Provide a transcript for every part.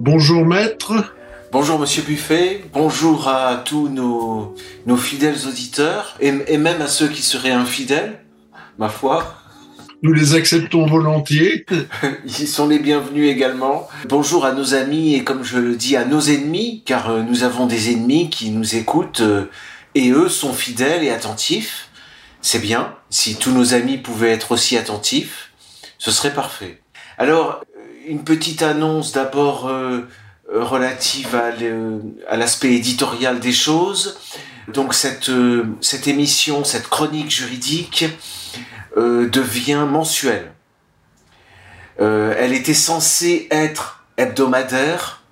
Bonjour maître. Bonjour Monsieur Buffet, bonjour à tous nos, nos fidèles auditeurs et, et même à ceux qui seraient infidèles, ma foi. Nous les acceptons volontiers. Ils sont les bienvenus également. Bonjour à nos amis et comme je le dis à nos ennemis, car euh, nous avons des ennemis qui nous écoutent euh, et eux sont fidèles et attentifs. C'est bien. Si tous nos amis pouvaient être aussi attentifs, ce serait parfait. Alors, une petite annonce d'abord euh, relative à l'aspect éditorial des choses. Donc cette, cette émission, cette chronique juridique euh, devient mensuelle. Euh, elle était censée être hebdomadaire,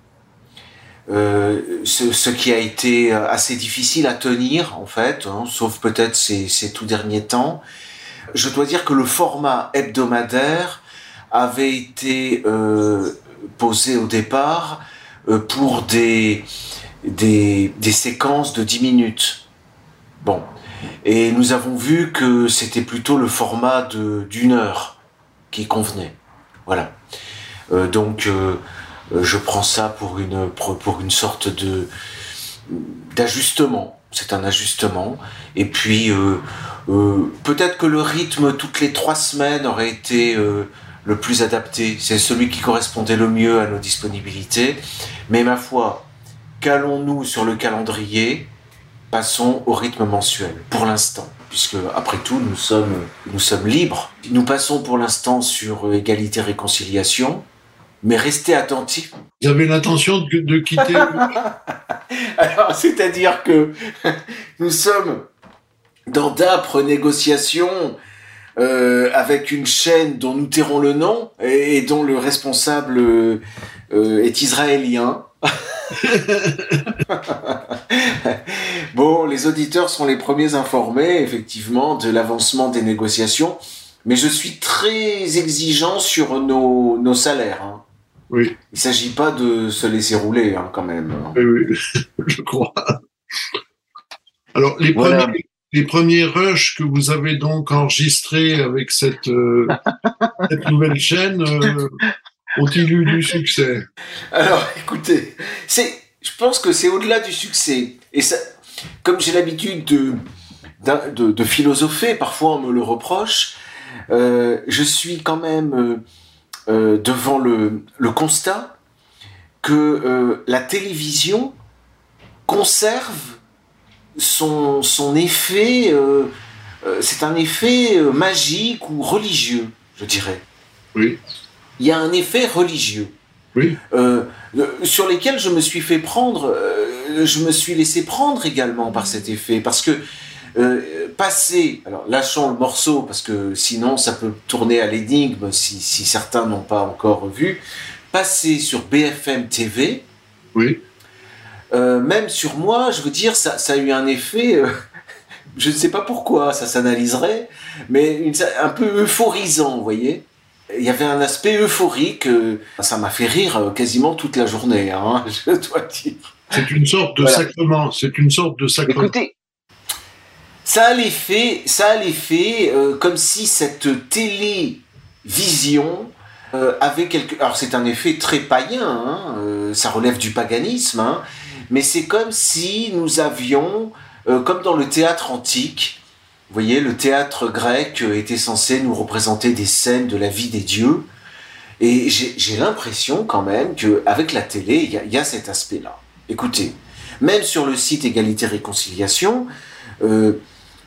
euh, ce, qui a été assez difficile à tenir en fait, hein, sauf peut-être ces, tout derniers temps. Je dois dire que le format hebdomadaire avait été posé au départ pour des, des, séquences de 10 minutes. Bon, et nous avons vu que c'était plutôt le format d'une heure qui convenait. Voilà. Euh, donc euh, je prends ça pour une, pour une sorte d'ajustement. C'est un ajustement. Et puis euh, peut-être que le rythme toutes les trois semaines aurait été le plus adapté. C'est celui qui correspondait le mieux à nos disponibilités. Mais ma foi, calons-nous sur le calendrier? Passons au rythme mensuel, pour l'instant, puisque après tout, nous sommes, nous sommes libres. Nous passons pour l'instant sur égalité-réconciliation, mais restez attentifs. Vous avez l'intention de, de, quitter Alors, c'est-à-dire que nous sommes dans d'âpres négociations euh, avec une chaîne dont nous tairons le nom et, dont le responsable euh, est israélien. bon, les auditeurs sont les premiers informés, effectivement, de l'avancement des négociations, mais je suis très exigeant sur nos, nos salaires. Hein. Oui. Il ne s'agit pas de se laisser rouler, hein, quand même. Oui, oui, je crois. Alors, les, premiers, les premiers rushs que vous avez donc enregistrés avec cette, euh, nouvelle chaîne, euh, ont-ils eu du succès? Alors, écoutez, c'est, je pense que c'est au-delà du succès. Et ça, comme j'ai l'habitude de, de, philosopher, parfois on me le reproche, euh, je suis quand même devant le, constat que la télévision conserve son, son effet, euh, c'est un effet magique ou religieux, je dirais. Oui il y a un effet religieux. Oui. Euh, sur lesquels je me suis fait prendre, euh, je me suis laissé prendre également par cet effet, parce que euh, passer, alors lâchons le morceau, parce que sinon ça peut tourner à l'énigme si, si, certains n'ont pas encore vu, passer sur BFM TV, oui. Euh, même sur moi, je veux dire, ça, ça a eu un effet, euh, je ne sais pas pourquoi, ça s'analyserait, mais une, un peu euphorisant, vous voyez il y avait un aspect euphorique. Euh, ça m'a fait rire quasiment toute la journée, hein, je dois dire. C'est une sorte de sacrement. C'est une sorte de sacrement. Écoutez, ça a l'effet, ça a l'effet comme si cette télévision euh, avait quelque. Alors c'est un effet très païen. Hein, euh, ça relève du paganisme, hein, mais c'est comme si nous avions, comme dans le théâtre antique, vous voyez, le théâtre grec était censé nous représenter des scènes de la vie des dieux. Et j'ai l'impression quand même qu'avec la télé, il y, a, cet aspect-là. Écoutez, même sur le site Égalité Réconciliation, euh,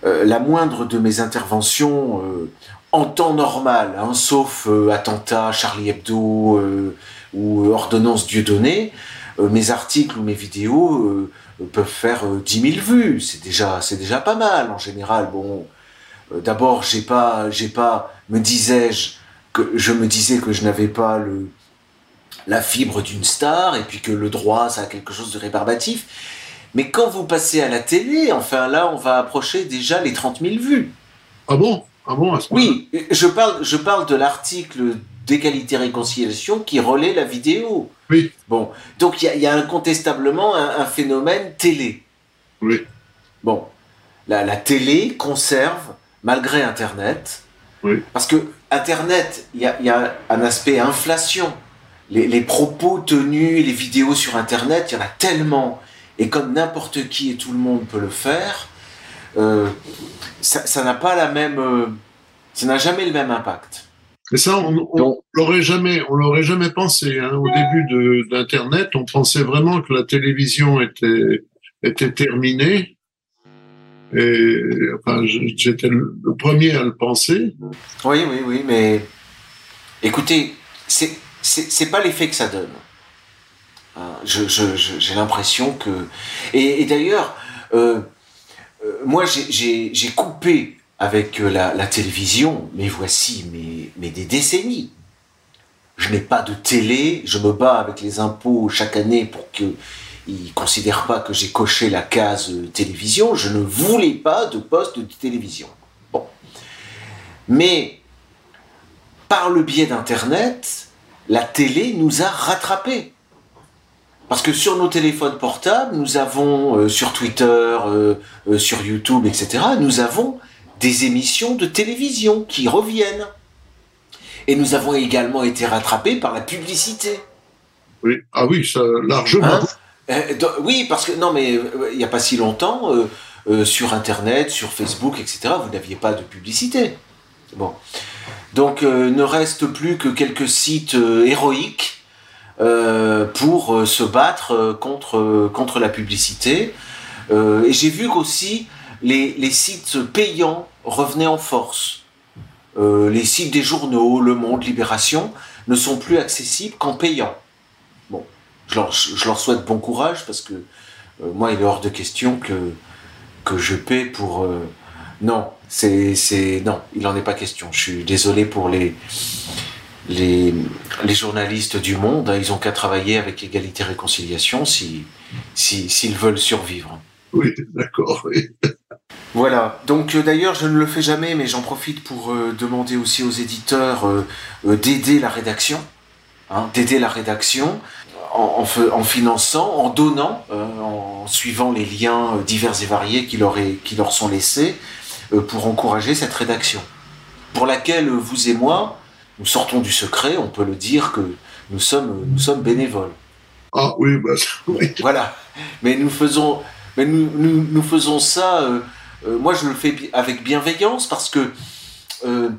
euh, la moindre de mes interventions euh, en temps normal, hein, sauf euh, attentat Charlie Hebdo euh, ou ordonnance Dieudonné, mes articles ou mes vidéos peuvent faire 10 000 vues. C'est déjà, c'est déjà pas mal en général. Bon, euh, d'abord, j'ai pas, j'ai pas, me disais-je, que je me disais que je n'avais pas le, la fibre d'une star et puis que le droit, ça a quelque chose de rébarbatif. Mais quand vous passez à la télé, enfin là, on va approcher déjà les 30 000 vues. Ah bon? Ah bon à ce Oui, je parle, je parle de l'article d'égalité réconciliation qui relaie la vidéo. Oui. Bon, donc il y, y, a incontestablement un, un, phénomène télé. Oui. Bon, la, la télé conserve, malgré Internet, oui. parce que Internet, il y a, y a, un aspect inflation. les, propos tenus, les vidéos sur Internet, il y en a tellement. Et comme n'importe qui et tout le monde peut le faire, euh, ça n'a pas la même, euh, ça n'a jamais le même impact. Et ça, on, l'aurait jamais, on l'aurait jamais pensé. Hein. Au début d'Internet, on pensait vraiment que la télévision était était terminée. Et enfin, j'étais le, premier à le penser. Oui, oui, oui, mais écoutez, c'est c'est pas l'effet que ça donne. Hein, j'ai l'impression que et, d'ailleurs, euh, euh, moi j'ai coupé avec euh, la, télévision, mais voici des décennies. Je n'ai pas de télé, je me bats avec les impôts chaque année pour qu'ils ne considèrent pas que j'ai coché la case euh, télévision. Je ne voulais pas de poste de télévision. Bon. Mais par le biais d'Internet, la télé nous a rattrapés. Parce que sur nos téléphones portables, nous avons, euh, sur Twitter, sur YouTube, etc., nous avons des émissions de télévision qui reviennent. Et nous avons également été rattrapés par la publicité. Oui, ah oui, ça largement. Hein? Euh, oui, parce que non, mais euh, il n'y a pas si longtemps, euh, sur Internet, sur Facebook, etc., vous n'aviez pas de publicité. Bon. Donc, ne reste plus que quelques sites héroïques pour se battre contre, contre la publicité. et j'ai vu qu'aussi les, les sites payants revenaient en force. Euh, les sites des journaux, Le Monde, Libération, ne sont plus accessibles qu'en payant. Bon, je leur, souhaite bon courage parce que euh, moi, il est hors de question que, que je paie pour. Euh, non, c'est, non, il n'en est pas question. Je suis désolé pour les, les, journalistes du monde. Ils ont qu'à travailler avec égalité et réconciliation s'ils si, s'ils veulent survivre. Oui, d'accord. Oui. Voilà, donc euh, d'ailleurs je ne le fais jamais, mais j'en profite pour euh, demander aussi aux éditeurs euh, d'aider la rédaction, hein, d'aider la rédaction en, en, finançant, en donnant, en suivant les liens divers et variés qui leur, est, qui leur sont laissés pour encourager cette rédaction, pour laquelle vous et moi, nous sortons du secret, on peut le dire que nous sommes, nous sommes bénévoles. Ah oui, bah, oui. Voilà, mais nous faisons, mais nous, nous, nous faisons ça euh, moi, je le fais avec bienveillance parce que euh,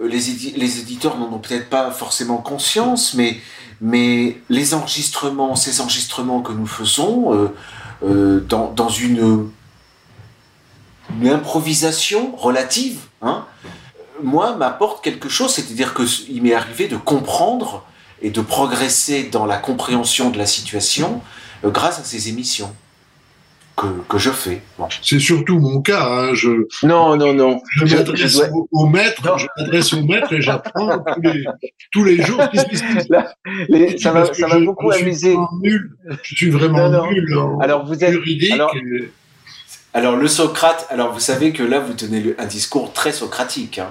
les, éditeurs n'en ont peut-être pas forcément conscience, mais, les enregistrements, ces enregistrements que nous faisons euh, dans, une, improvisation relative, hein, moi, m'apporte quelque chose, c'est-à-dire qu'il m'est arrivé de comprendre et de progresser dans la compréhension de la situation grâce à ces émissions que, je fais. C'est surtout mon cas. Hein, je, non, non, non. Je m'adresse au, maître, je m'adresse au maître et j'apprends tous les, jours. ça va, ça va beaucoup amuser. Je suis vraiment nul en alors, vous êtes, juridique. Alors, le Socrate, alors vous savez que là vous tenez un discours très socratique, hein,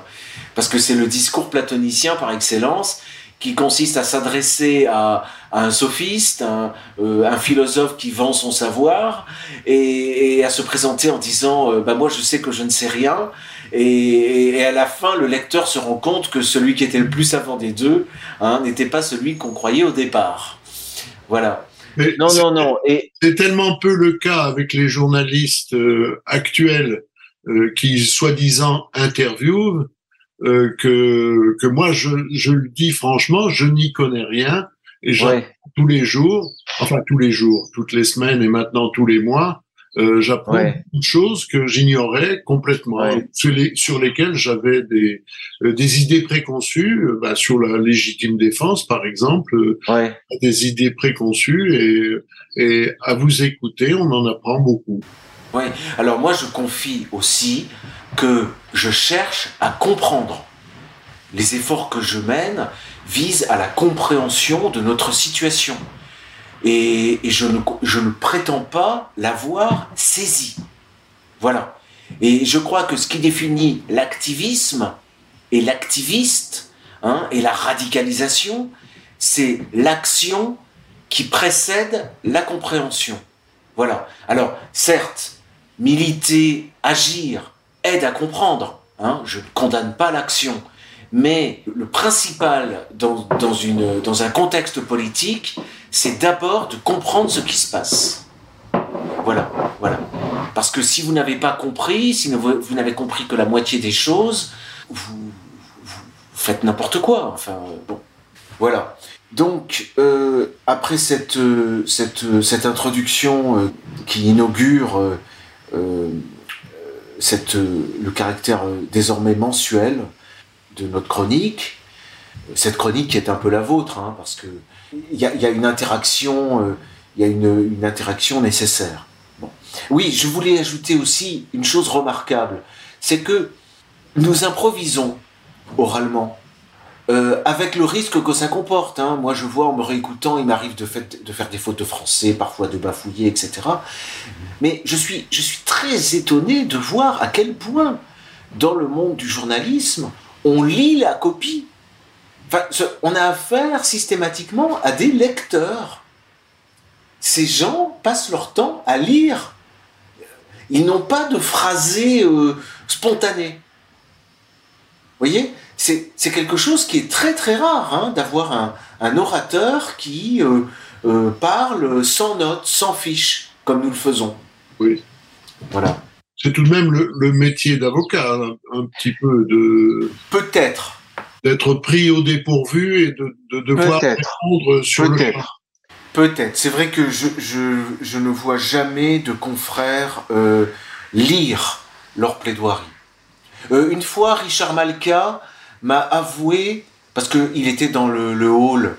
parce que c'est le discours platonicien par excellence qui consiste à s'adresser à, un sophiste, euh, un, philosophe qui vend son savoir, et, à se présenter en disant euh, bah moi je sais que je ne sais rien, et, à la fin le lecteur se rend compte que celui qui était le plus savant des deux hein, n'était pas celui qu'on croyait au départ. Voilà. non, non, non. Et c'est tellement peu le cas avec les journalistes euh, actuels qui soi-disant interviewent euh, que, que moi, je, je le dis franchement, je n'y connais rien. Et j'apprends tous les jours, enfin tous les jours, toutes les semaines et maintenant tous les mois, euh, j'apprends beaucoup de choses que j'ignorais complètement, sur, les, sur, lesquelles j'avais des, euh, des idées préconçues, euh, bah, sur la légitime défense par exemple, des idées préconçues et, et à vous écouter, on en apprend beaucoup. Alors moi je confie aussi que je cherche à comprendre. Les efforts que je mène visent à la compréhension de notre situation. Et, je, ne, je, ne, prétends pas l'avoir saisie. Voilà. Et je crois que ce qui définit l'activisme et l'activiste hein, et la radicalisation, c'est l'action qui précède la compréhension. Voilà. Alors, certes, militer, agir, aide à comprendre. Hein, je ne condamne pas l'action. Mais le principal dans, dans, une, dans un contexte politique, c'est d'abord de comprendre ce qui se passe. Voilà, voilà. Parce que si vous n'avez pas compris, si vous, n'avez compris que la moitié des choses, vous, faites n'importe quoi. Enfin, bon, voilà. Donc, euh, après cette, cette, cette introduction euh, qui inaugure euh, cette, le caractère désormais mensuel de notre chronique, cette chronique qui est un peu la vôtre, hein, parce que il y a, une interaction, il y a une interaction nécessaire. Bon. Oui, je voulais ajouter aussi une chose remarquable, c'est que nous improvisons oralement euh, avec le risque que ça comporte. Hein. Moi, je vois en me réécoutant, il m'arrive de, faire des fautes de français, parfois de bafouiller, etc. Mais je suis, je suis très étonné de voir à quel point, dans le monde du journalisme, on lit la copie. Enfin, on a affaire systématiquement à des lecteurs. Ces gens passent leur temps à lire. Ils n'ont pas de phrasé euh, spontané. Vous voyez? C'est quelque chose qui est très très rare, hein, d'avoir un, un, orateur qui euh, euh, parle sans notes, sans fiche, comme nous le faisons. Oui. Voilà. C'est tout de même le, le métier d'avocat, un, un, petit peu de. Peut-être. D'être pris au dépourvu et de, de devoir répondre sur le champ. Peut-être. C'est vrai que je, je, je, ne vois jamais de confrères euh, lire leur plaidoirie. Euh, une fois, Richard Malka m'a avoué, parce qu'il était dans le, hall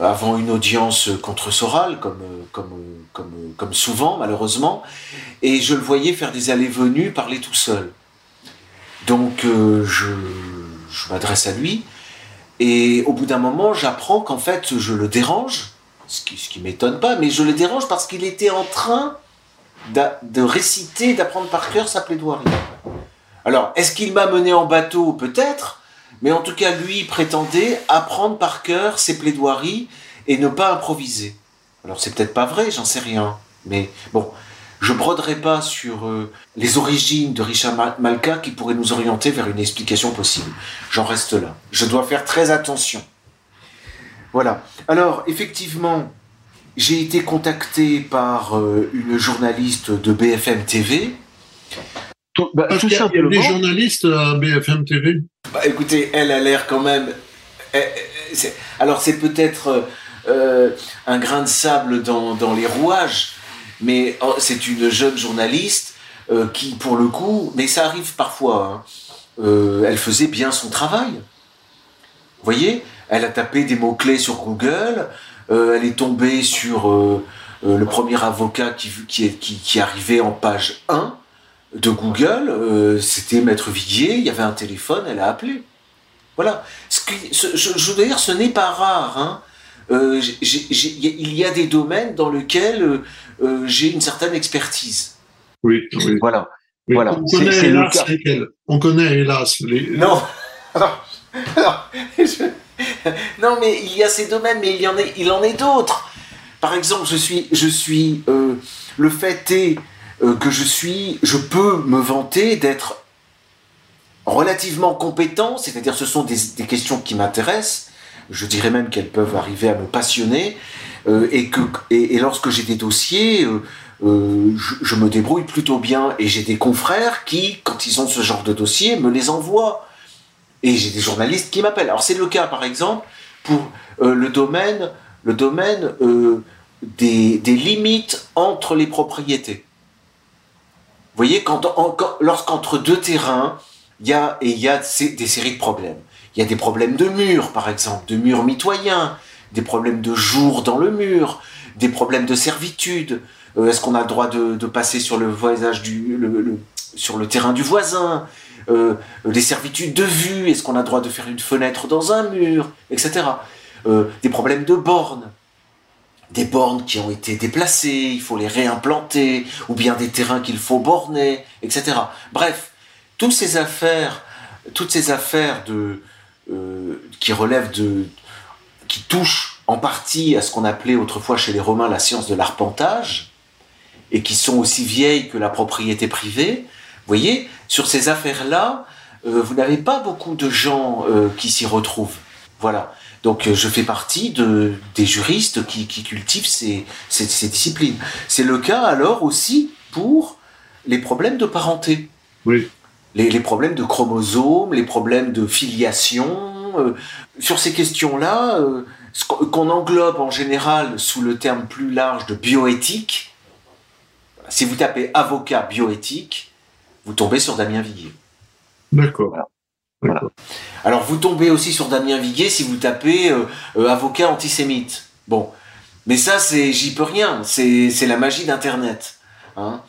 avant une audience contre Soral, comme, comme, comme, comme souvent malheureusement, et je le voyais faire des allées-venues, parler tout seul. Donc euh, je, je m'adresse à lui, et au bout d'un moment, j'apprends qu'en fait, je le dérange, ce qui, ce qui m'étonne pas, mais je le dérange parce qu'il était en train de réciter, d'apprendre par cœur sa plaidoirie. Alors, est-ce qu'il m'a mené en bateau? Peut-être, mais en tout cas, lui prétendait apprendre par cœur ses plaidoiries et ne pas improviser. Alors c'est peut-être pas vrai, j'en sais rien. Mais bon, je broderai pas sur euh, les origines de Richard Malka qui pourraient nous orienter vers une explication possible. J'en reste là. Je dois faire très attention. Voilà. Alors, effectivement, j'ai été contacté par euh, une journaliste de BFM TV tout, bah, tout simplement. Il y a des journalistes à BFM TV bah, Écoutez, elle a l'air quand même. Alors, c'est peut-être euh, un grain de sable dans, dans les rouages, mais oh, c'est une jeune journaliste euh, qui, pour le coup, mais ça arrive parfois, hein, euh, elle faisait bien son travail. Vous voyez Elle a tapé des mots-clés sur Google, euh, elle est tombée sur euh, le premier avocat qui, qui, qui, qui arrivait en page 1 de Google, euh, c'était Maître Viguier, il y avait un téléphone, elle a appelé. Voilà. Ce ce, je, je, veux dire, ce n'est pas rare. Hein. Euh, il y a des domaines dans lesquels euh, j'ai une certaine expertise. Oui, oui. Voilà. On, connaît hélas c est lesquels. on connaît hélas les. Non. Alors, alors, je... Non, mais il y a ces domaines, mais il y en, est, il en est d'autres. Par exemple, je suis, je suis. Le fait est euh, que je suis, je peux me vanter d'être relativement compétent, c'est-à-dire ce sont des, questions qui m'intéressent, je dirais même qu'elles peuvent arriver à me passionner, euh, et, que, et, lorsque j'ai des dossiers, euh, je, me débrouille plutôt bien, et j'ai des confrères qui, quand ils ont ce genre de dossier, me les envoient. Et j'ai des journalistes qui m'appellent. Alors c'est le cas, par exemple, pour le domaine, le domaine des, des limites entre les propriétés. Voyez, quand, lorsqu'entre deux terrains, il y a, et y a des séries de problèmes. Il y a des problèmes de murs, par exemple, de murs mitoyens, des problèmes de jour dans le mur, des problèmes de servitude. Euh, est-ce qu'on a le droit de, passer sur le voisinage du, sur le terrain du voisin? Euh, Les servitudes de vue, est-ce qu'on a le droit de faire une fenêtre dans un mur, etc. Euh, des problèmes de bornes des bornes qui ont été déplacées, il faut les réimplanter, ou bien des terrains qu'il faut borner, etc. Bref, toutes ces affaires, toutes ces affaires de, euh, qui relèvent de, qui touchent en partie à ce qu'on appelait autrefois chez les Romains la science de l'arpentage, et qui sont aussi vieilles que la propriété privée, vous voyez, sur ces affaires-là, vous n'avez pas beaucoup de gens qui s'y retrouvent. Voilà. Donc je fais partie de, des juristes qui, cultivent ces, disciplines. C'est le cas alors aussi pour les problèmes de parenté. Oui. Les, problèmes de chromosomes, les problèmes de filiation. sur ces questions-là, qu'on englobe en général sous le terme plus large de bioéthique, si vous tapez avocat bioéthique, vous tombez sur Damien Viguier. D'accord. Alors vous tombez aussi sur Damien Viguier si vous tapez euh, euh, avocat antisémite. Bon, mais ça c'est j'y peux rien, c'est la magie d'Internet. Hein.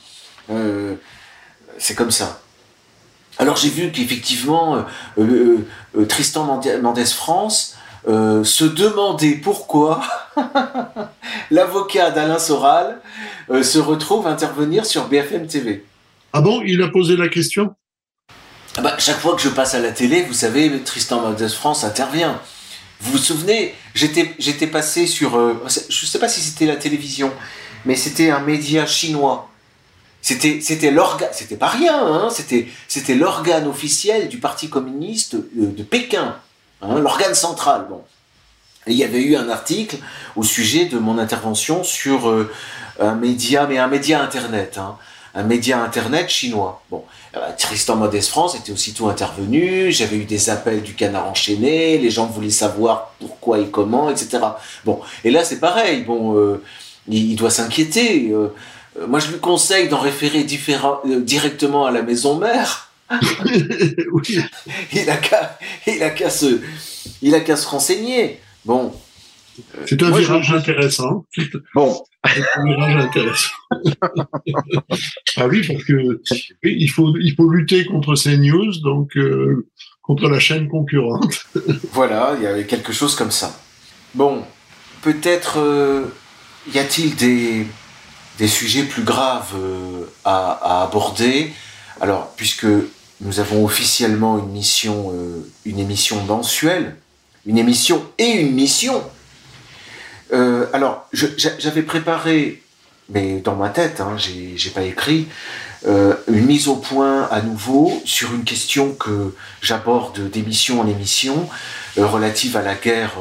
Euh, c'est comme ça. Alors j'ai vu qu'effectivement Tristan Mendès France se demandait pourquoi l'avocat d'Alain Soral se retrouve intervenir sur BFM TV. Ah bon, il a posé la question? Bah, chaque fois que je passe à la télé, vous savez, Tristan Mendès France intervient. Vous vous souvenez, j'étais passé sur, euh, je ne sais pas si c'était la télévision, mais c'était un média chinois. C'était l'organe, c'était pas rien, hein, c'était c'était l'organe officiel du Parti communiste euh, de, Pékin, hein, l'organe central. Bon, il y avait eu un article au sujet de mon intervention sur euh, un média, mais un média internet. Hein un média internet chinois. Bon, euh, Tristan Modeste France était aussitôt intervenu, j'avais eu des appels du canard enchaîné, les gens voulaient savoir pourquoi et comment, etc. Bon, et là c'est pareil, bon, euh, il, doit s'inquiéter. Euh, moi je lui conseille d'en référer directement à la maison mère. Il a qu'à se, il a qu'à se renseigner. Bon, c'est un virage intéressant. Bon. un virage intéressant. ah oui, parce que il faut, il faut lutter contre ces news, donc euh, contre la chaîne concurrente. voilà, il y avait quelque chose comme ça. Bon, peut-être euh, y a-t-il des, des sujets plus graves euh, à, à, aborder? Alors, puisque nous avons officiellement une mission, une émission mensuelle, une émission et une mission euh, alors, j'avais préparé, mais dans ma tête, hein, j'ai pas écrit, euh, une mise au point à nouveau sur une question que j'aborde d'émission en émission euh, relative à la guerre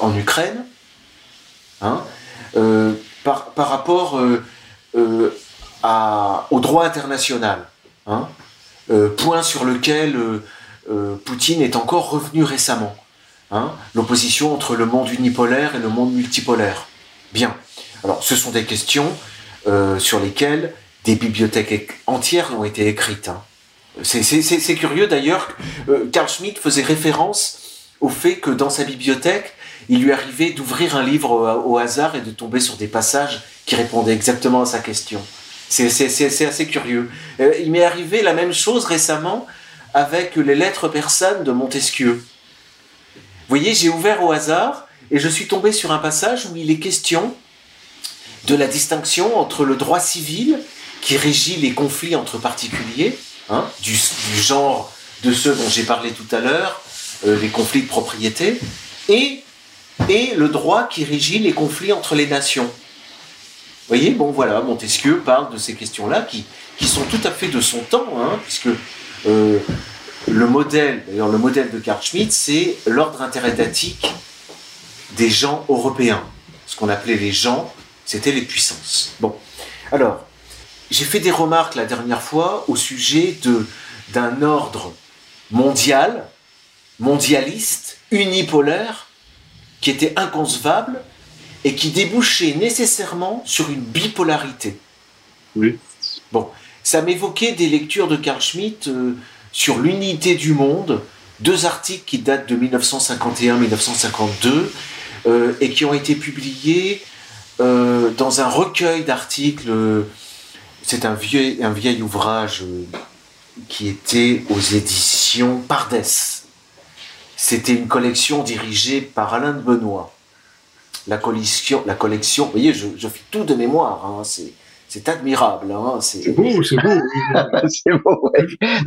en Ukraine, hein, par, rapport au droit international, hein, point sur lequel Poutine est encore revenu récemment. Hein, l'opposition entre le monde unipolaire et le monde multipolaire. Bien. Alors, ce sont des questions euh, sur lesquelles des bibliothèques entières ont été écrites. Hein. C'est curieux d'ailleurs, euh, Carl Schmitt faisait référence au fait que dans sa bibliothèque, il lui arrivait d'ouvrir un livre au, hasard et de tomber sur des passages qui répondaient exactement à sa question. C'est assez curieux. Euh, il m'est arrivé la même chose récemment avec les lettres persanes de Montesquieu. Voyez, j'ai ouvert au hasard et je suis tombé sur un passage où il est question de la distinction entre le droit civil qui régit les conflits entre particuliers, hein, du, genre de ceux dont j'ai parlé tout à l'heure, euh, les conflits de propriété, et, le droit qui régit les conflits entre les nations. Vous voyez, bon voilà, Montesquieu parle de ces questions-là qui, qui sont tout à fait de son temps, hein, puisque euh, le modèle, d'ailleurs le modèle de Carl Schmitt, c'est l'ordre interétatique des gens européens. Ce qu'on appelait les gens, c'était les puissances. Bon, alors, j'ai fait des remarques la dernière fois au sujet de d'un ordre mondial, mondialiste, unipolaire, qui était inconcevable et qui débouchait nécessairement sur une bipolarité. Oui. Bon, ça m'évoquait des lectures de Carl Schmitt. Euh, sur l'unité du monde, deux articles qui datent de 1951-1952 euh, et qui ont été publiés euh, dans un recueil d'articles. C'est un vieil, un vieil ouvrage euh, qui était aux éditions Pardès. C'était une collection dirigée par Alain de Benoît. La collection, la collection vous voyez, je, je fais tout de mémoire, hein, c'est c'est admirable. Hein, c'est beau, c'est beau. c'est beau,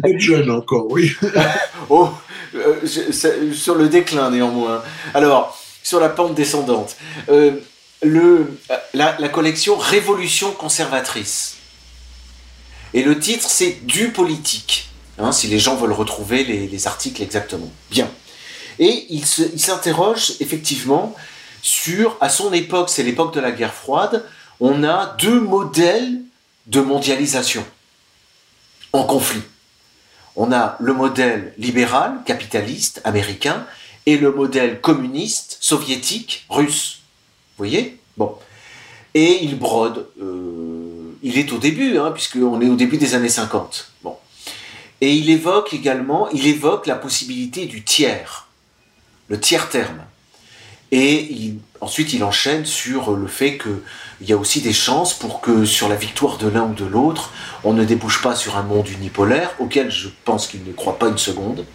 ouais. jeune encore, oui. oh, euh, sur le déclin néanmoins. Alors, sur la pente descendante. Euh, le, la, collection Révolution conservatrice. Et le titre, c'est Du politique. hein, si les gens veulent retrouver les, articles exactement. Bien. Et il s'interroge effectivement sur, à son époque, c'est l'époque de la guerre froide, on a deux modèles de mondialisation en conflit. On a le modèle libéral, capitaliste, américain, et le modèle communiste, soviétique, russe. Vous voyez? Et il brode. Euh, il est au début, hein, puisqu'on est au début des années 50. Bon. Et il évoque également, il évoque la possibilité du tiers, le tiers terme. Et ensuite, il enchaîne sur le fait qu'il y a aussi des chances pour que sur la victoire de l'un ou de l'autre, on ne débouche pas sur un monde unipolaire, auquel je pense qu'il ne croit pas une seconde,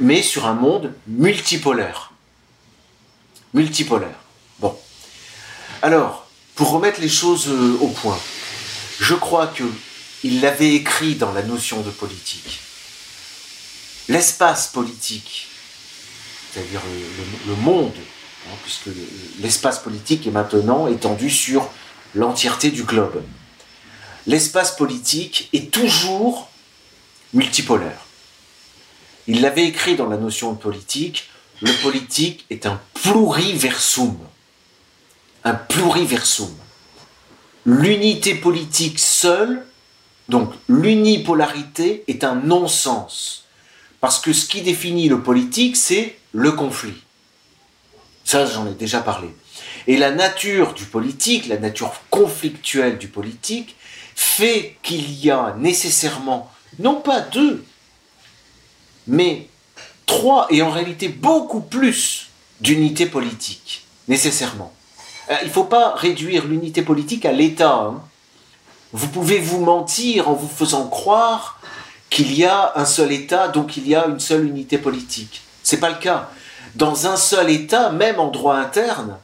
mais sur un monde multipolaire. Multipolaire. Bon. Alors, pour remettre les choses euh, au point, je crois que il l'avait écrit dans la notion de politique. L'espace politique, c'est-à-dire le monde Hein, puisque l'espace politique est maintenant étendu sur l'entièreté du globe. L'espace politique est toujours multipolaire. Il l'avait écrit dans la notion de politique, le politique est un pluriversum. Un pluriversum. L'unité politique seule, donc l'unipolarité, est un non-sens. Parce que ce qui définit le politique, c'est le conflit. Ça, j'en ai déjà parlé. Et la nature du politique, la nature conflictuelle du politique, fait qu'il y a nécessairement, non pas deux, mais trois, et en réalité beaucoup plus d'unités politiques, nécessairement. Euh, il ne faut pas réduire l'unité politique à l'État. Hein. Vous pouvez vous mentir en vous faisant croire qu'il y a un seul État, donc il y a une seule unité politique. Ce n'est pas le cas dans un seul État, même en droit interne,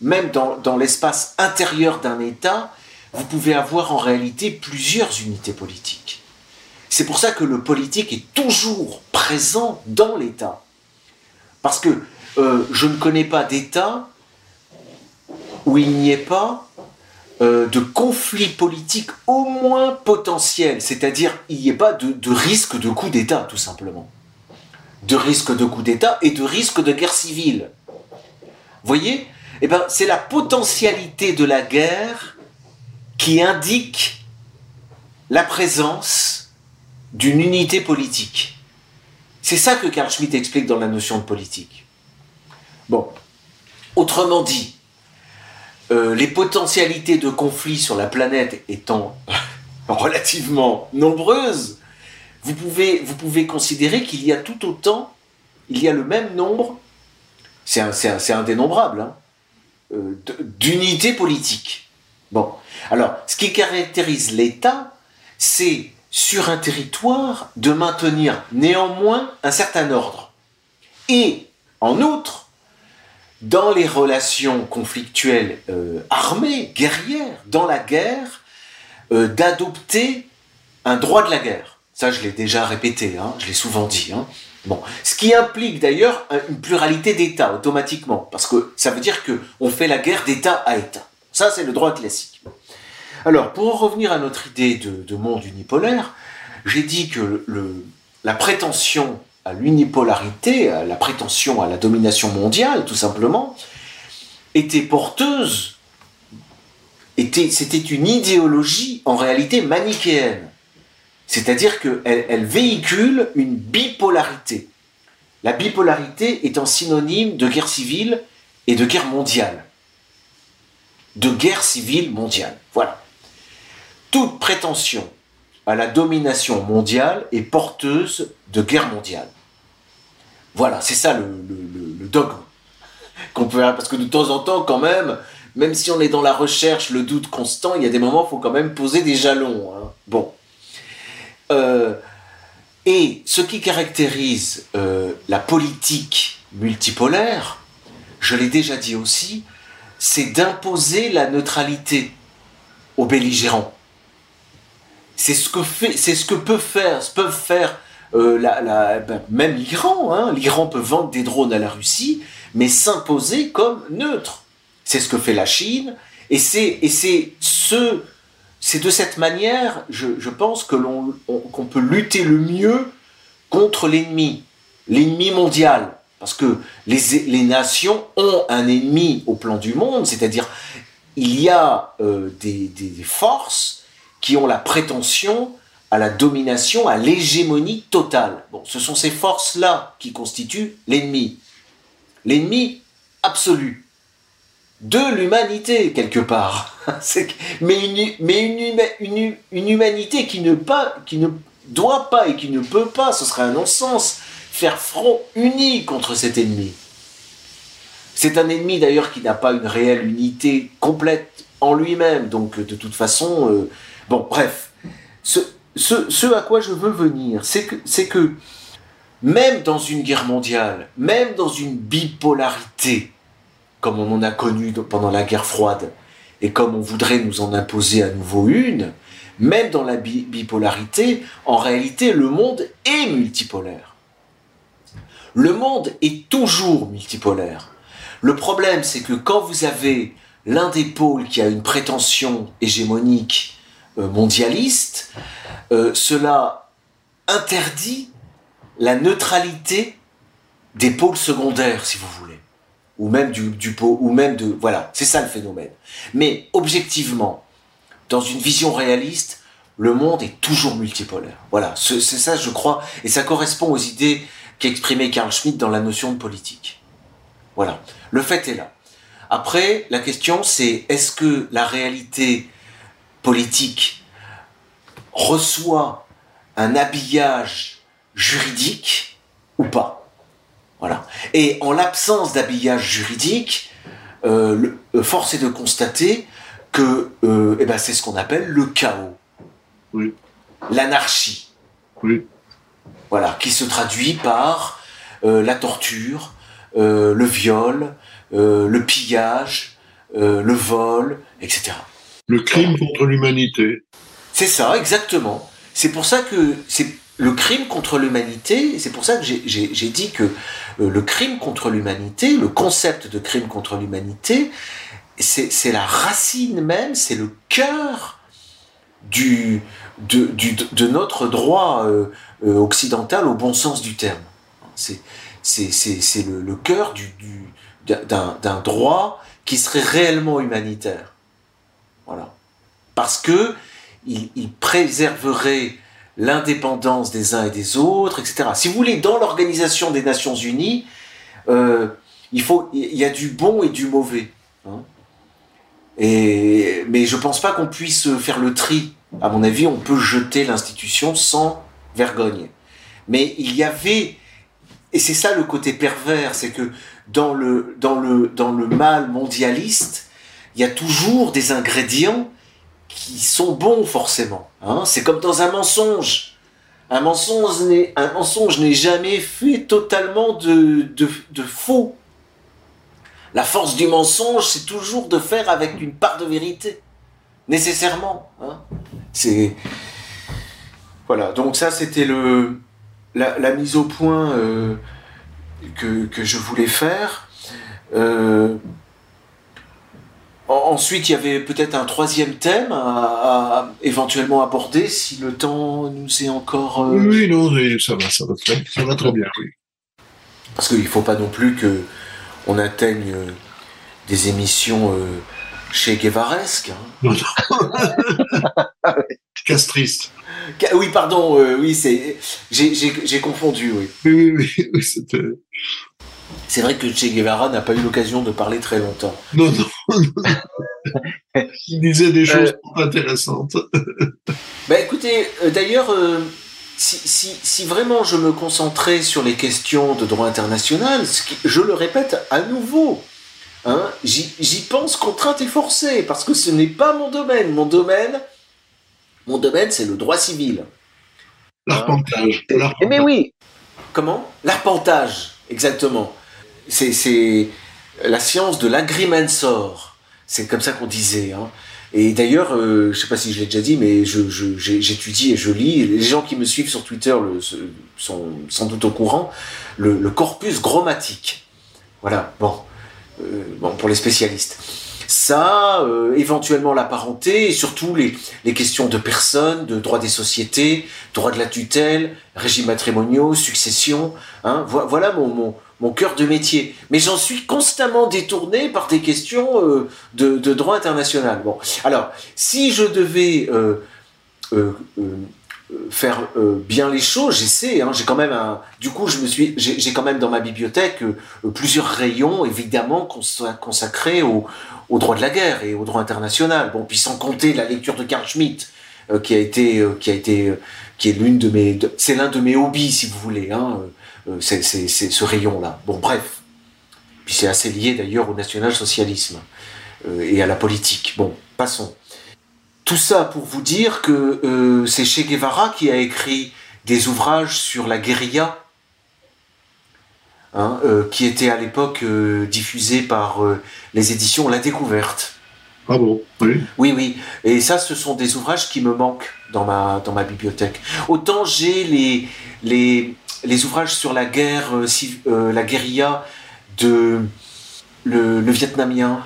même dans, l'espace intérieur d'un État, vous pouvez avoir en réalité plusieurs unités politiques. C'est pour ça que le politique est toujours présent dans l'État. Parce que euh, je ne connais pas d'État où il n'y ait pas euh, de conflit politique au moins potentiel, c'est-à-dire il n'y ait pas de, de risque de coup d'État, tout simplement de risque de coup d'État et de risque de guerre civile. Voyez eh ben, C'est la potentialité de la guerre qui indique la présence d'une unité politique. C'est ça que Carl Schmitt explique dans la notion de politique. Bon, autrement dit, euh, les potentialités de conflit sur la planète étant relativement nombreuses, vous pouvez, vous pouvez considérer qu'il y a tout autant, il y a le même nombre, c'est indénombrable, hein, euh, d'unités politiques. Bon, alors, ce qui caractérise l'État, c'est sur un territoire de maintenir néanmoins un certain ordre. Et, en outre, dans les relations conflictuelles euh, armées, guerrières, dans la guerre, euh, d'adopter un droit de la guerre. Ça, je l'ai déjà répété, hein, je l'ai souvent dit. Hein. Ce qui implique d'ailleurs une pluralité d'États automatiquement, parce que ça veut dire qu'on fait la guerre d'État à État. Ça, c'est le droit classique. Alors, pour en revenir à notre idée de, monde unipolaire, j'ai dit que la prétention à l'unipolarité, la prétention à la domination mondiale, tout simplement, était porteuse, était, c'était une idéologie en réalité manichéenne. C'est-à-dire qu'elle elle véhicule une bipolarité. La bipolarité étant synonyme de guerre civile et de guerre mondiale. De guerre civile mondiale. Voilà. Toute prétention à la domination mondiale est porteuse de guerre mondiale. Voilà, c'est ça le, dogme qu'on peut parce que de temps en temps, quand même, même si on est dans la recherche, le doute constant, il y a des moments où il faut quand même poser des jalons. Hein. Bon. Euh, et ce qui caractérise euh, la politique multipolaire, je l'ai déjà dit aussi, c'est d'imposer la neutralité aux belligérants. C'est ce que fait, c'est ce que peut faire, peuvent faire euh, la, ben, même l'Iran. Hein. L'Iran peut vendre des drones à la Russie, mais s'imposer comme neutre. C'est ce que fait la Chine, et c'est et c'est ce c'est de cette manière, je, pense, que l'on, qu'on peut lutter le mieux contre l'ennemi, l'ennemi mondial. Parce que les, nations ont un ennemi au plan du monde, c'est-à-dire il y a euh, des, forces qui ont la prétention à la domination, à l'hégémonie totale. Ce sont ces forces-là qui constituent l'ennemi. L'ennemi absolu de l'humanité, quelque part. mais une, mais une, une, humanité qui ne, pas, qui ne doit pas et qui ne peut pas, ce serait un non-sens, faire front uni contre cet ennemi. C'est un ennemi d'ailleurs qui n'a pas une réelle unité complète en lui-même, donc de toute façon, euh, bon, bref, ce, ce, ce, à quoi je veux venir, c'est que, c'est que même dans une guerre mondiale, même dans une bipolarité, comme on en a connu pendant la guerre froide, et comme on voudrait nous en imposer à nouveau une, même dans la bipolarité, en réalité, le monde est multipolaire. Le monde est toujours multipolaire. Le problème, c'est que quand vous avez l'un des pôles qui a une prétention hégémonique euh, mondialiste, euh, cela interdit la neutralité des pôles secondaires, si vous voulez ou même du, pot, ou même de... Voilà, c'est ça le phénomène. Mais objectivement, dans une vision réaliste, le monde est toujours multipolaire. Voilà, c'est ça, je crois, et ça correspond aux idées qu'exprimait Carl Schmitt dans la notion de politique. Voilà, le fait est là. Après, la question c'est est-ce que la réalité politique reçoit un habillage juridique ou pas? Voilà. Et en l'absence d'habillage juridique, euh, euh, force est de constater que euh, eh ben, c'est ce qu'on appelle le chaos. Oui. L'anarchie. Oui. Voilà, qui se traduit par la torture, le viol, le pillage, le vol, etc. Le crime contre l'humanité. C'est ça, exactement. C'est pour ça que c'est le crime contre l'humanité, c'est pour ça que j'ai dit que euh, le crime contre l'humanité, le concept de crime contre l'humanité, c'est la racine même, c'est le cœur du, de, du, notre droit euh, euh, occidental au bon sens du terme. C'est le, le, cœur du, d'un droit qui serait réellement humanitaire. Voilà. Parce que il, il préserverait l'indépendance des uns et des autres, etc. Si vous voulez, dans l'organisation des Nations Unies, euh, il faut, il y a du bon et du mauvais. Hein. Et, mais je pense pas qu'on puisse faire le tri. À mon avis, on peut jeter l'institution sans vergogne. Mais il y avait, et c'est ça le côté pervers, c'est que dans le, dans le, dans le mal mondialiste, il y a toujours des ingrédients qui sont bons forcément. Hein. C'est comme dans un mensonge. Un mensonge n'est, jamais fait totalement de, de, faux. La force du mensonge, c'est toujours de faire avec une part de vérité. Nécessairement. Hein. C'est. Voilà, donc ça c'était le, la, mise au point euh, que, que, je voulais faire. Euh, Ensuite, il y avait peut-être un troisième thème à, éventuellement aborder si le temps nous est encore. Euh, oui, non, ça va, ça va très, ça va très bien, oui. Parce qu'il ne faut pas non plus que on atteigne euh, des émissions euh, chez Guevaresque. Hein. Non, non. Castriste. Oui, pardon, oui, c'est, j'ai confondu, oui. Oui, oui, oui, c'était. C'est vrai que Che Guevara n'a pas eu l'occasion de parler très longtemps. Non, non. Il disait des choses euh, intéressantes. bah écoutez, euh, d'ailleurs, euh, si, vraiment je me concentrais sur les questions de droit international, je le répète à nouveau, hein, j'y pense contrainte et forcée, parce que ce n'est pas mon domaine. Mon domaine, mon domaine, c'est le droit civil. L'arpentage. Mais oui. Comment? L'arpentage, exactement c'est la science de l'agrimensor. C'est comme ça qu'on disait. Hein. Et d'ailleurs, euh, je sais pas si je l'ai déjà dit, mais j'étudie et je lis. Les gens qui me suivent sur Twitter sont sans doute au courant. Le, corpus grammatique. Voilà. Bon, euh, bon pour les spécialistes. Ça, euh, éventuellement la parenté, et surtout les, questions de personnes, de droit des sociétés, droit de la tutelle, régime matrimoniaux, succession. Hein, voilà mon cœur de métier. Mais j'en suis constamment détourné par des questions euh, de, de, droit international. Bon, alors, si je devais euh, euh, faire bien les choses, j'essaie. Hein, j'ai quand même un. Du coup, je me suis. J'ai quand même dans ma bibliothèque plusieurs rayons, évidemment, consacrés au, au, droit de la guerre et au droit international. Bon, puis sans compter la lecture de Carl Schmitt, qui a été, qui a été, qui est l'une de mes. C'est l'un de mes hobbies, si vous voulez. Hein, euh, c'est ce rayon-là. Bon, bref. Puis c'est assez lié d'ailleurs au national-socialisme euh, et à la politique. Bon, passons. Tout ça pour vous dire que euh, c'est Che Guevara qui a écrit des ouvrages sur la guérilla, hein, qui étaient à l'époque diffusés par les éditions La Découverte. Ah bon Oui. Oui, oui. Et ça, ce sont des ouvrages qui me manquent dans ma, dans ma bibliothèque. Autant j'ai les, les, les ouvrages sur la guerre, euh, euh, la guérilla de le, vietnamien,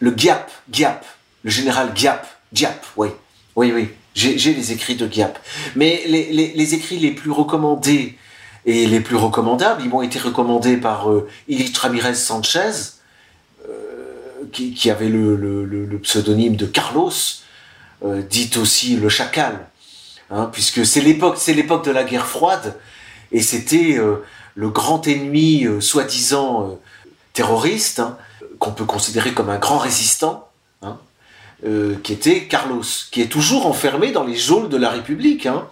le Giap, Giap, le général Giap, Giap, oui, oui, oui. J'ai les écrits de Giap. Mais les, écrits les plus recommandés et les plus recommandables, ils m'ont été recommandés par euh, Ramirez Sanchez, euh, qui, avait le, pseudonyme de Carlos, dit aussi le chacal, hein, puisque c'est l'époque, c'est l'époque de la guerre froide, et c'était euh, le grand ennemi euh, soi-disant euh, terroriste, hein, qu'on peut considérer comme un grand résistant, hein, qui était Carlos, qui est toujours enfermé dans les geôles de la République. Hein.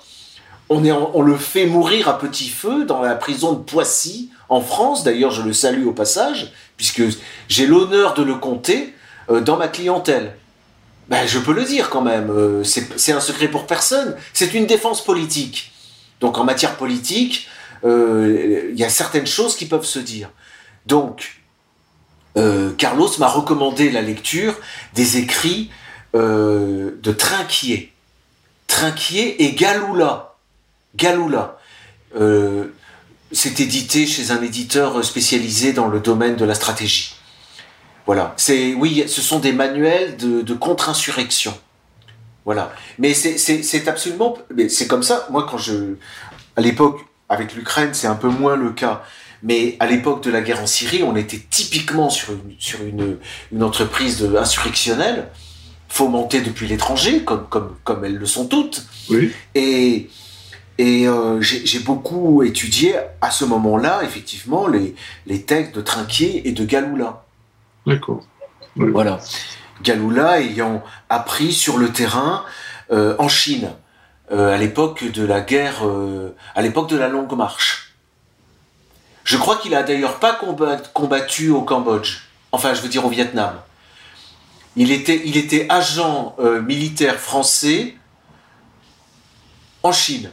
On, le fait mourir à petit feu dans la prison de Poissy, en France. D'ailleurs, je le salue au passage, puisque j'ai l'honneur de le compter dans ma clientèle. Ben, je peux le dire quand même, c'est un secret pour personne. C'est une défense politique. Donc en matière politique, euh, il y a certaines choses qui peuvent se dire. Donc, euh, Carlos m'a recommandé la lecture des écrits euh, de Trinquier. Trinquier et Galula. Galula. c'est édité chez un éditeur spécialisé dans le domaine de la stratégie. Voilà. C'est oui, ce sont des manuels de, de contre-insurrection. Voilà. Mais c'est absolument. C'est comme ça. Moi, quand je. À l'époque, avec l'Ukraine, c'est un peu moins le cas. Mais à l'époque de la guerre en Syrie, on était typiquement sur une, sur une, une entreprise insurrectionnelle, fomentée depuis l'étranger, comme, comme, comme elles le sont toutes. Oui. Et, et euh, j'ai beaucoup étudié à ce moment-là, effectivement, les, les textes de Trinquier et de Galula. D'accord. Voilà. Galula ayant appris sur le terrain euh, en Chine euh, à l'époque de la guerre, à l'époque de la Longue Marche. Je crois qu'il a d'ailleurs pas combattu au Cambodge, enfin je veux dire au Vietnam. Il était, agent militaire français en Chine.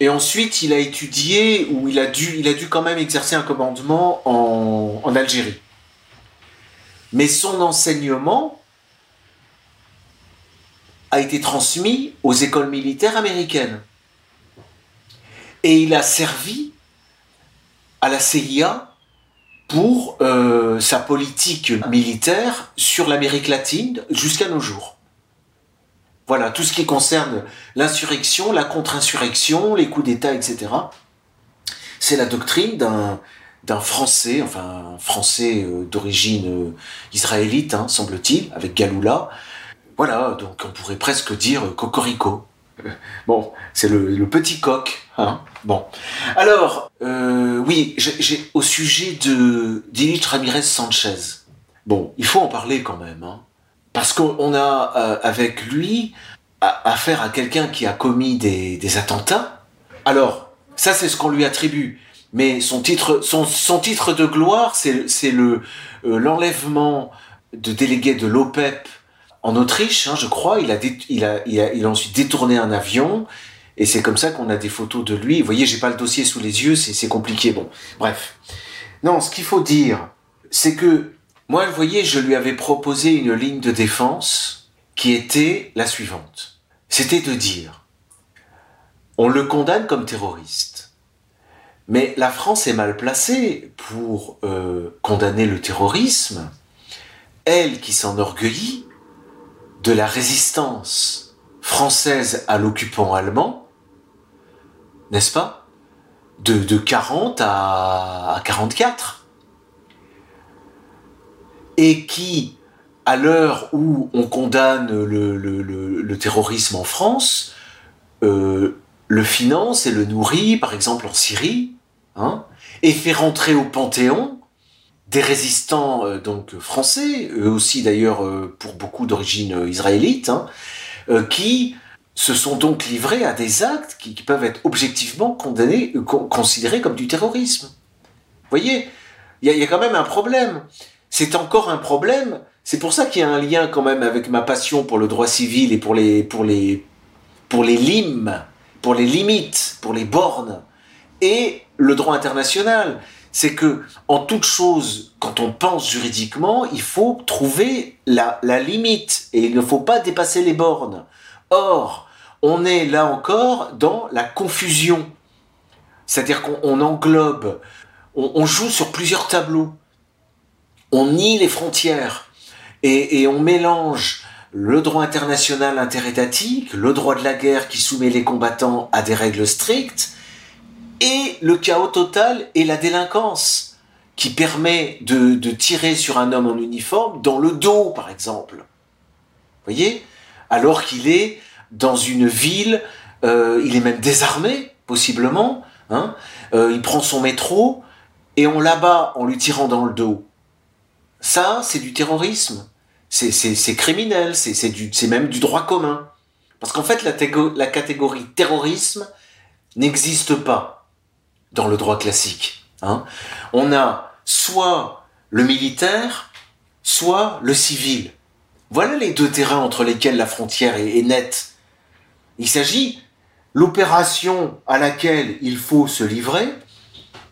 Et ensuite, il a étudié, ou il a dû, il a dû quand même exercer un commandement en, en Algérie. Mais son enseignement, a été transmis aux écoles militaires américaines. Et il a servi à la CIA pour euh, sa politique militaire sur l'Amérique latine jusqu'à nos jours. Voilà, tout ce qui concerne l'insurrection, la contre-insurrection, les coups d'État, etc. C'est la doctrine d'un Français, enfin un Français euh, d'origine euh, israélite, hein, semble-t-il, avec Galula, voilà, donc on pourrait presque dire cocorico. Bon, c'est le, petit coq. Hein bon. Alors, euh, oui, au sujet de d'Illich Ramirez Sanchez. Bon, il faut en parler quand même. Hein, parce qu'on a euh, avec lui affaire à, quelqu'un qui a commis des, attentats. Alors, ça c'est ce qu'on lui attribue. Mais son titre, son, titre de gloire, c'est le euh, l'enlèvement de délégués de l'OPEP en Autriche, hein, je crois, il a, il, a, il, a, ensuite détourné un avion, et c'est comme ça qu'on a des photos de lui. Vous voyez, j'ai pas le dossier sous les yeux, c'est compliqué. Bon, bref. Non, ce qu'il faut dire, c'est que moi, vous voyez, je lui avais proposé une ligne de défense qui était la suivante. C'était de dire, on le condamne comme terroriste, mais la France est mal placée pour euh, condamner le terrorisme elle qui s'enorgueillit de la résistance française à l'occupant allemand, n'est-ce pas? De, de, 40 à, 44. Et qui, à l'heure où on condamne le, terrorisme en France, euh, le finance et le nourrit, par exemple en Syrie, hein, et fait rentrer au Panthéon des résistants euh, donc français, eux aussi d'ailleurs euh, pour beaucoup d'origine israélite, hein, qui se sont donc livrés à des actes qui, peuvent être objectivement condamnés, euh, considérés comme du terrorisme. Vous voyez, il y, a quand même un problème. C'est encore un problème. C'est pour ça qu'il y a un lien quand même avec ma passion pour le droit civil et pour les, pour les, pour les limes, pour les limites, pour les bornes et le droit international. C'est que, en toute chose, quand on pense juridiquement, il faut trouver la, la limite et il ne faut pas dépasser les bornes. Or, on est là encore dans la confusion. C'est-à-dire qu'on englobe, on, joue sur plusieurs tableaux. On nie les frontières et, on mélange le droit international interétatique, le droit de la guerre qui soumet les combattants à des règles strictes, et le chaos total et la délinquance qui permet de, tirer sur un homme en uniforme dans le dos, par exemple. Voyez? Alors qu'il est dans une ville, euh, il est même désarmé, possiblement, hein, euh, il prend son métro et on l'abat en lui tirant dans le dos. Ça, c'est du terrorisme. C'est criminel, c'est même du droit commun. Parce qu'en fait, la catégorie terrorisme n'existe pas dans le droit classique. Hein. On a soit le militaire, soit le civil. Voilà les deux terrains entre lesquels la frontière est nette. Il s'agit l'opération à laquelle il faut se livrer,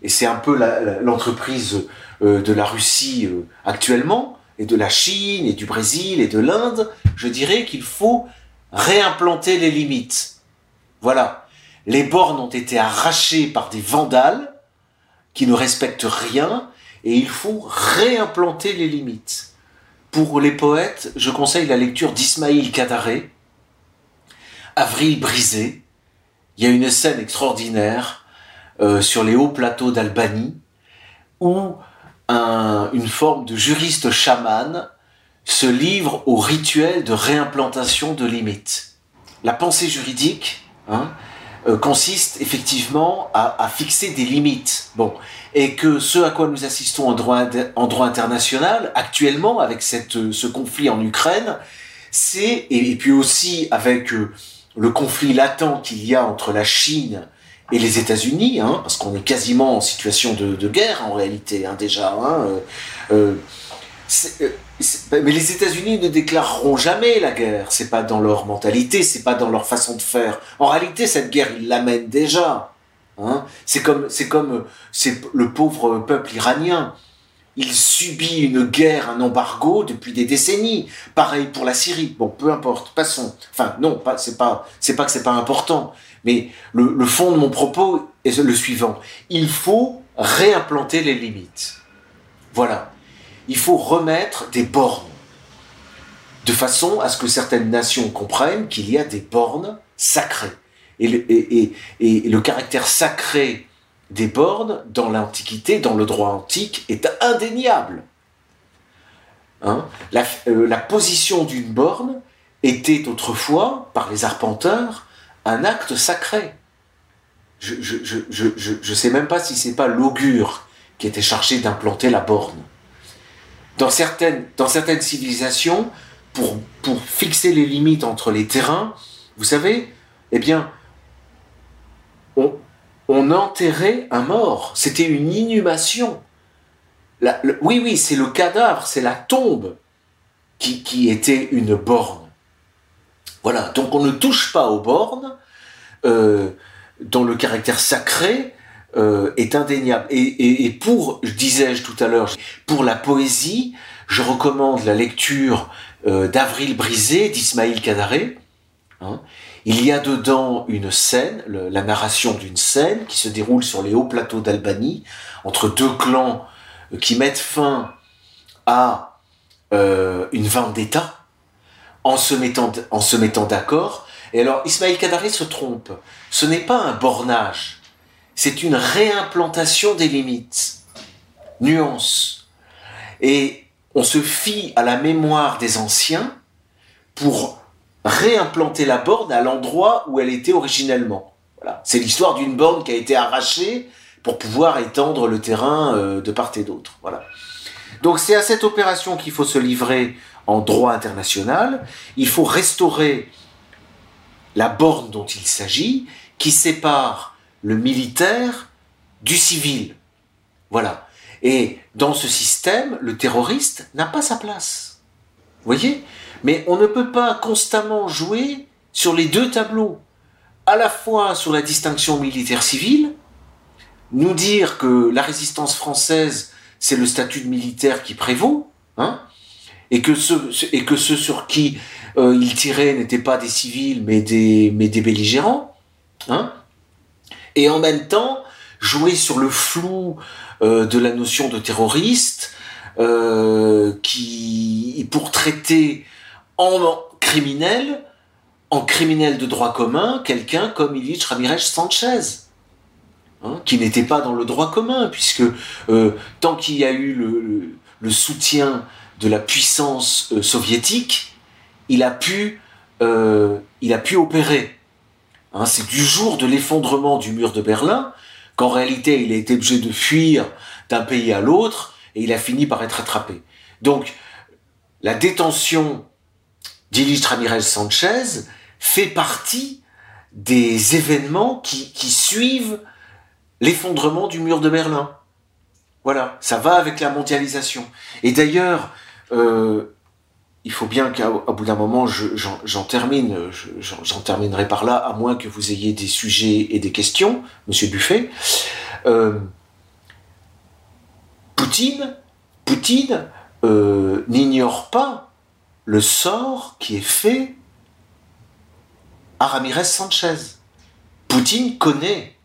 et c'est un peu l'entreprise euh, de la Russie euh, actuellement, et de la Chine, et du Brésil, et de l'Inde, je dirais qu'il faut réimplanter les limites. Voilà. Les bornes ont été arrachées par des vandales qui ne respectent rien, et il faut réimplanter les limites. Pour les poètes, je conseille la lecture d'Ismaïl Kadaré, Avril brisé. Il y a une scène extraordinaire euh, sur les hauts plateaux d'Albanie où une forme de juriste chaman se livre au rituel de réimplantation de limites. La pensée juridique hein, euh, consiste effectivement à, fixer des limites. Bon, et que ce à quoi nous assistons en droit, international actuellement avec cette, ce conflit en Ukraine, c'est et, puis aussi avec euh, le conflit latent qu'il y a entre la Chine et les États-Unis, hein, parce qu'on est quasiment en situation de, guerre en réalité hein, déjà. Hein, euh, euh, mais les États-Unis ne déclareront jamais la guerre. C'est pas dans leur mentalité, c'est pas dans leur façon de faire. En réalité, cette guerre, ils l'amènent déjà. c'est comme, c'est comme, c'est le pauvre peuple iranien il subit une guerre, un embargo depuis des décennies. Pareil pour la Syrie. Bon, peu importe, passons. Enfin, non, pas, c'est pas, c'est pas que c'est pas important. Mais le, fond de mon propos est le suivant. Il faut réimplanter les limites. Voilà. Il faut remettre des bornes. De façon à ce que certaines nations comprennent qu'il y a des bornes sacrées. et le caractère sacré des bornes dans l'Antiquité, dans le droit antique, est indéniable. Hein? Euh, la, position d'une borne était autrefois, par les arpenteurs, un acte sacré. Je ne sais même pas si c'est pas l'augure qui était chargé d'implanter la borne. Dans certaines, dans certaines civilisations, pour, pour fixer les limites entre les terrains, vous savez, eh bien, on, enterrait un mort. C'était une inhumation. oui, oui, c'est le cadavre, c'est la tombe qui, était une borne. Voilà, donc on ne touche pas aux bornes, euh, dont le caractère sacré euh, est indéniable. Et, pour, disais-je tout à l'heure, pour la poésie, je recommande la lecture euh, d'Avril Brisé d'Ismaïl Kadaré. Hein, il y a dedans une scène, la narration d'une scène qui se déroule sur les hauts plateaux d'Albanie, entre deux clans euh, qui mettent fin à euh, une vendetta en se mettant, en se mettant d'accord. Et alors, Ismaël Kadari se trompe. Ce n'est pas un bornage, c'est une réimplantation des limites. Nuance. Et on se fie à la mémoire des anciens pour réimplanter la borne à l'endroit où elle était originellement. Voilà. C'est l'histoire d'une borne qui a été arrachée pour pouvoir étendre le terrain euh, de part et d'autre. Voilà. Donc c'est à cette opération qu'il faut se livrer en droit international. Il faut restaurer la borne dont il s'agit, qui sépare le militaire du civil. Voilà. Et dans ce système, le terroriste n'a pas sa place. Vous voyez? Mais on ne peut pas constamment jouer sur les deux tableaux. À la fois sur la distinction militaire-civile, nous dire que la résistance française, c'est le statut de militaire qui prévaut, hein, et que ceux, et que sur qui euh, il tirait n'étaient pas des civils, mais des, mais des belligérants, hein, et en même temps jouer sur le flou euh, de la notion de terroriste, euh, qui, pour traiter en criminel, en criminel de droit commun, quelqu'un comme Ilich Ramirez Sanchez. Hein, qui n'était pas dans le droit commun, puisque euh, tant qu'il y a eu le, soutien de la puissance soviétique, il a pu, il a pu opérer. Hein, c'est du jour de l'effondrement du mur de Berlin qu'en réalité il a été obligé de fuir d'un pays à l'autre et il a fini par être attrapé. Donc la détention d'Ilich Ramirez Sanchez fait partie des événements qui, suivent l'effondrement du mur de Berlin. Voilà, ça va avec la mondialisation. Et d'ailleurs, euh, il faut bien qu'au bout d'un moment, j'en termine, j'en terminerai par là, à moins que vous ayez des sujets et des questions, Monsieur Buffet. Euh, Poutine, Poutine euh, n'ignore pas le sort qui est fait à Ramirez Sanchez. Poutine connaît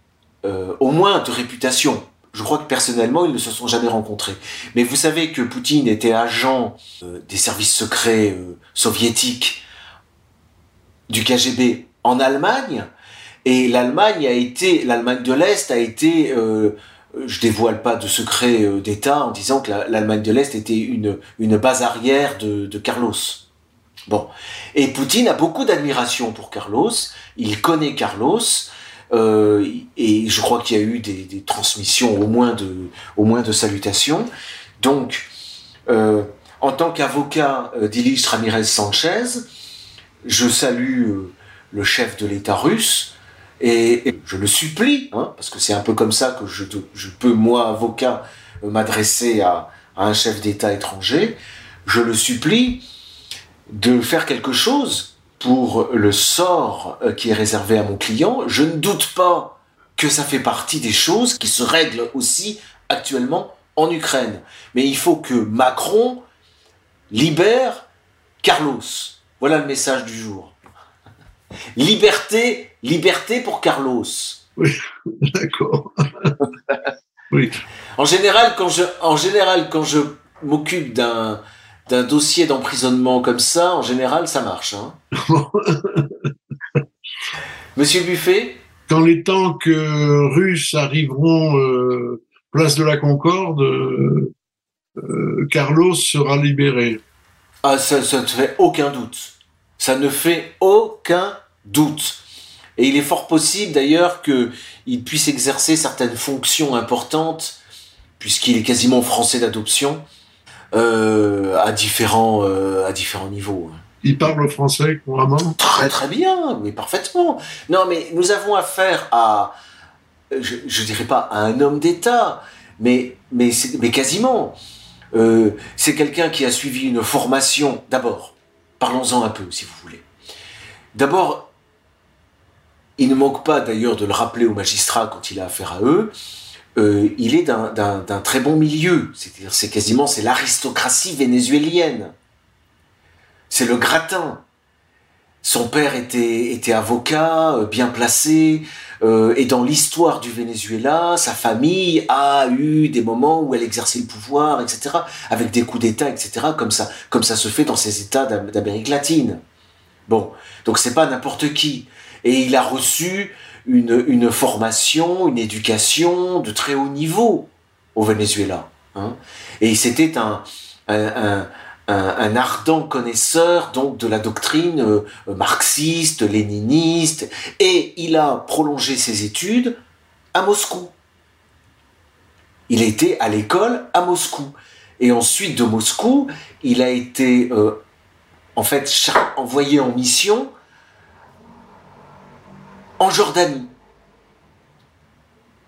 euh, au moins de réputation. Je crois que personnellement, ils ne se sont jamais rencontrés. Mais vous savez que Poutine était agent euh, des services secrets euh, soviétiques du KGB en Allemagne, et l'Allemagne a été, l'Allemagne de l'Est a été, je dévoile pas de secret d'État en disant que l'Allemagne de l'Est était une, une base arrière de, de Carlos. Bon. Et Poutine a beaucoup d'admiration pour Carlos, il connaît Carlos, euh, et je crois qu'il y a eu des, transmissions au moins de, salutations. Donc, euh, en tant qu'avocat euh, Ramirez Sanchez, je salue le chef de l'État russe et, je le supplie, hein, parce que c'est un peu comme ça que je, peux, moi, avocat, m'adresser à un chef d'État étranger, je le supplie de faire quelque chose pour le sort euh, qui est réservé à mon client, je ne doute pas que ça fait partie des choses qui se règlent aussi actuellement en Ukraine. Mais il faut que Macron libère Carlos. Voilà le message du jour. Liberté, liberté pour Carlos. Oui, d'accord. oui. En général, quand je, en général, quand je m'occupe d'un, d'un dossier d'emprisonnement comme ça, en général, ça marche. Hein. Monsieur Buffet? Quand les tanks russes arriveront euh, place de la Concorde, euh, euh, Carlos sera libéré. Ah, ça, ça ne fait aucun doute. Ça ne fait aucun doute. Et il est fort possible d'ailleurs qu'il puisse exercer certaines fonctions importantes, puisqu'il est quasiment français d'adoption, euh, à différents euh, à différents niveaux. Hein. Il parle français couramment? Très très bien, mais parfaitement. Non, mais nous avons affaire à, je, je dirais pas à un homme d'État, mais mais mais quasiment. Euh, c'est quelqu'un qui a suivi une formation. D'abord, parlons-en un peu, si vous voulez. D'abord, il ne manque pas d'ailleurs de le rappeler aux magistrats quand il a affaire à eux. Euh, il est d'un très bon milieu. C'est-à-dire, c'est quasiment c'est l'aristocratie vénézuélienne. C'est le gratin. son père était, avocat, euh, bien placé, euh, et dans l'histoire du Venezuela, sa famille a eu des moments où elle exerçait le pouvoir, etc., avec des coups d'État, etc., comme ça, comme ça se fait dans ces États d'Amérique latine. Bon, donc c'est pas n'importe qui. Et il a reçu une, formation, une éducation de très haut niveau au Venezuela. Hein. Et c'était un, un, ardent connaisseur donc de la doctrine euh, marxiste, léniniste, et il a prolongé ses études à Moscou. Il été à l'école à Moscou. Et ensuite de Moscou, il a été euh, en fait envoyé en mission en Jordanie.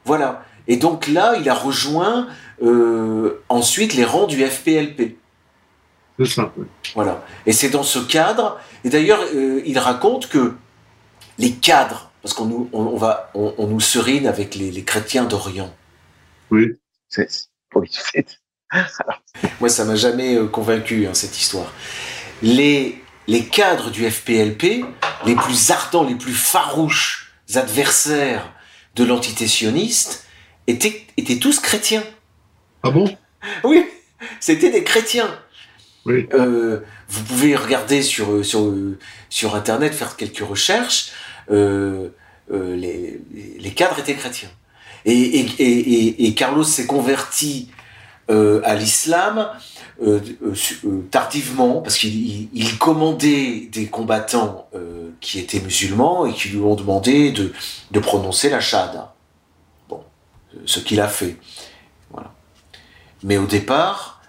Voilà. Et donc là, il a rejoint euh, ensuite les rangs du FPLP. Voilà. Et c'est dans ce cadre. Et d'ailleurs, euh, il raconte que les cadres, parce qu'on nous, on, va, on, nous serine avec les, chrétiens d'Orient. Oui. Moi, ça m'a jamais euh, convaincu hein, cette histoire. Les, les cadres du FPLP, les plus ardents, les plus farouches adversaires de l'entité sioniste, étaient, étaient tous chrétiens. Ah bon? Oui, c'était des chrétiens. Euh, vous pouvez regarder sur, sur, sur Internet, faire quelques recherches. Euh, euh, les, les, cadres étaient chrétiens. Et, et, et, et Carlos s'est converti à l'islam tardivement, parce qu'il il, commandait des combattants qui étaient musulmans et qui lui ont demandé de, prononcer la shahada. Bon, ce qu'il a fait. Voilà. Mais au départ,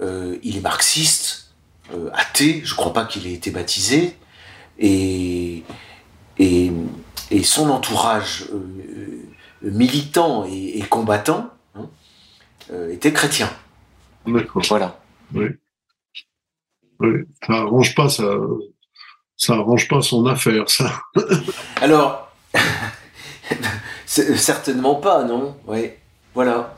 euh, il est marxiste, euh, athée, je ne crois pas qu'il ait été baptisé, et, et, son entourage euh, militant et, combattant était chrétien. D'accord. Voilà. Oui. oui. Ça arrange pas ça. Ça arrange pas son affaire, ça. Alors, certainement pas, non? Oui. Voilà.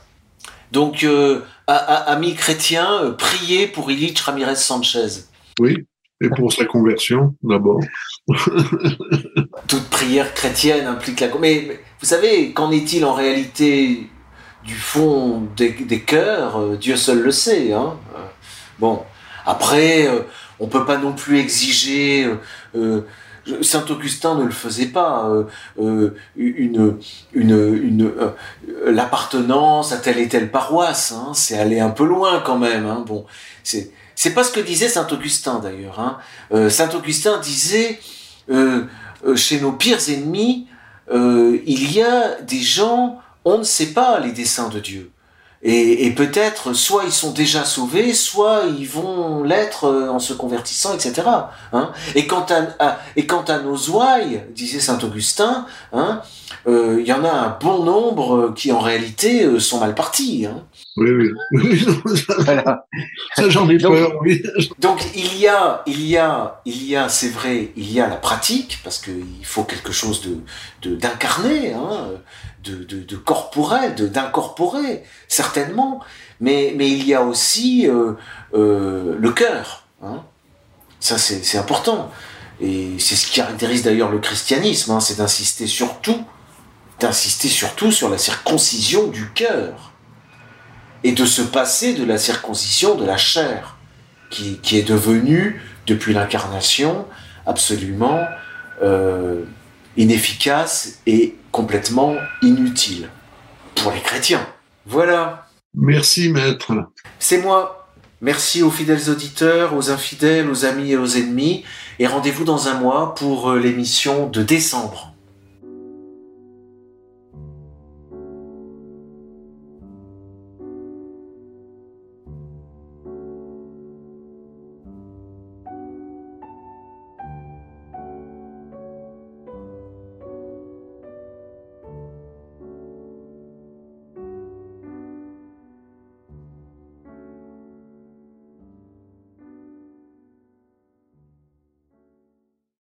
Donc, euh, amis chrétiens, euh, priez pour Illich Ramirez Sanchez. Oui, et pour sa conversion, d'abord. Toute prière chrétienne implique la... Mais, vous savez, qu'en est-il en réalité du fond des, cœurs euh, Dieu seul le sait. Hein bon, après, on peut pas non plus exiger Saint Augustin ne le faisait pas. Euh, euh, une, une, euh, l'appartenance à telle et telle paroisse, hein, c'est aller un peu loin quand même. Hein. Bon, c'est c'est pas ce que disait Saint Augustin d'ailleurs. Saint Augustin disait chez nos pires ennemis, il y a des gens, on ne sait pas les desseins de Dieu. Et, peut-être, soit ils sont déjà sauvés, soit ils vont l'être euh, en se convertissant, etc. Hein et, quant à, et quant à nos ouailles, disait saint Augustin, hein, euh, il y en a un bon nombre qui en réalité euh, sont mal partis. Hein. Oui, oui. voilà. Ça, j'en ai peur, oui. Donc, il y a, il y a, il y a, c'est vrai, il y a la pratique, parce qu'il faut quelque chose de, d'incarné, de, de, de corporel, d'incorporer, certainement, mais, mais il y a aussi euh, euh, le cœur. Hein. Ça, c'est important. Et c'est ce qui caractérise d'ailleurs le christianisme, hein, c'est d'insister surtout, d'insister surtout sur la circoncision du cœur et de se passer de la circoncision de la chair, qui, qui est devenue, depuis l'incarnation, absolument euh, inefficace et complètement inutile pour les chrétiens. Voilà. Merci, maître. C'est moi. Merci aux fidèles auditeurs, aux infidèles, aux amis et aux ennemis. Et rendez-vous dans un mois pour euh, l'émission de décembre.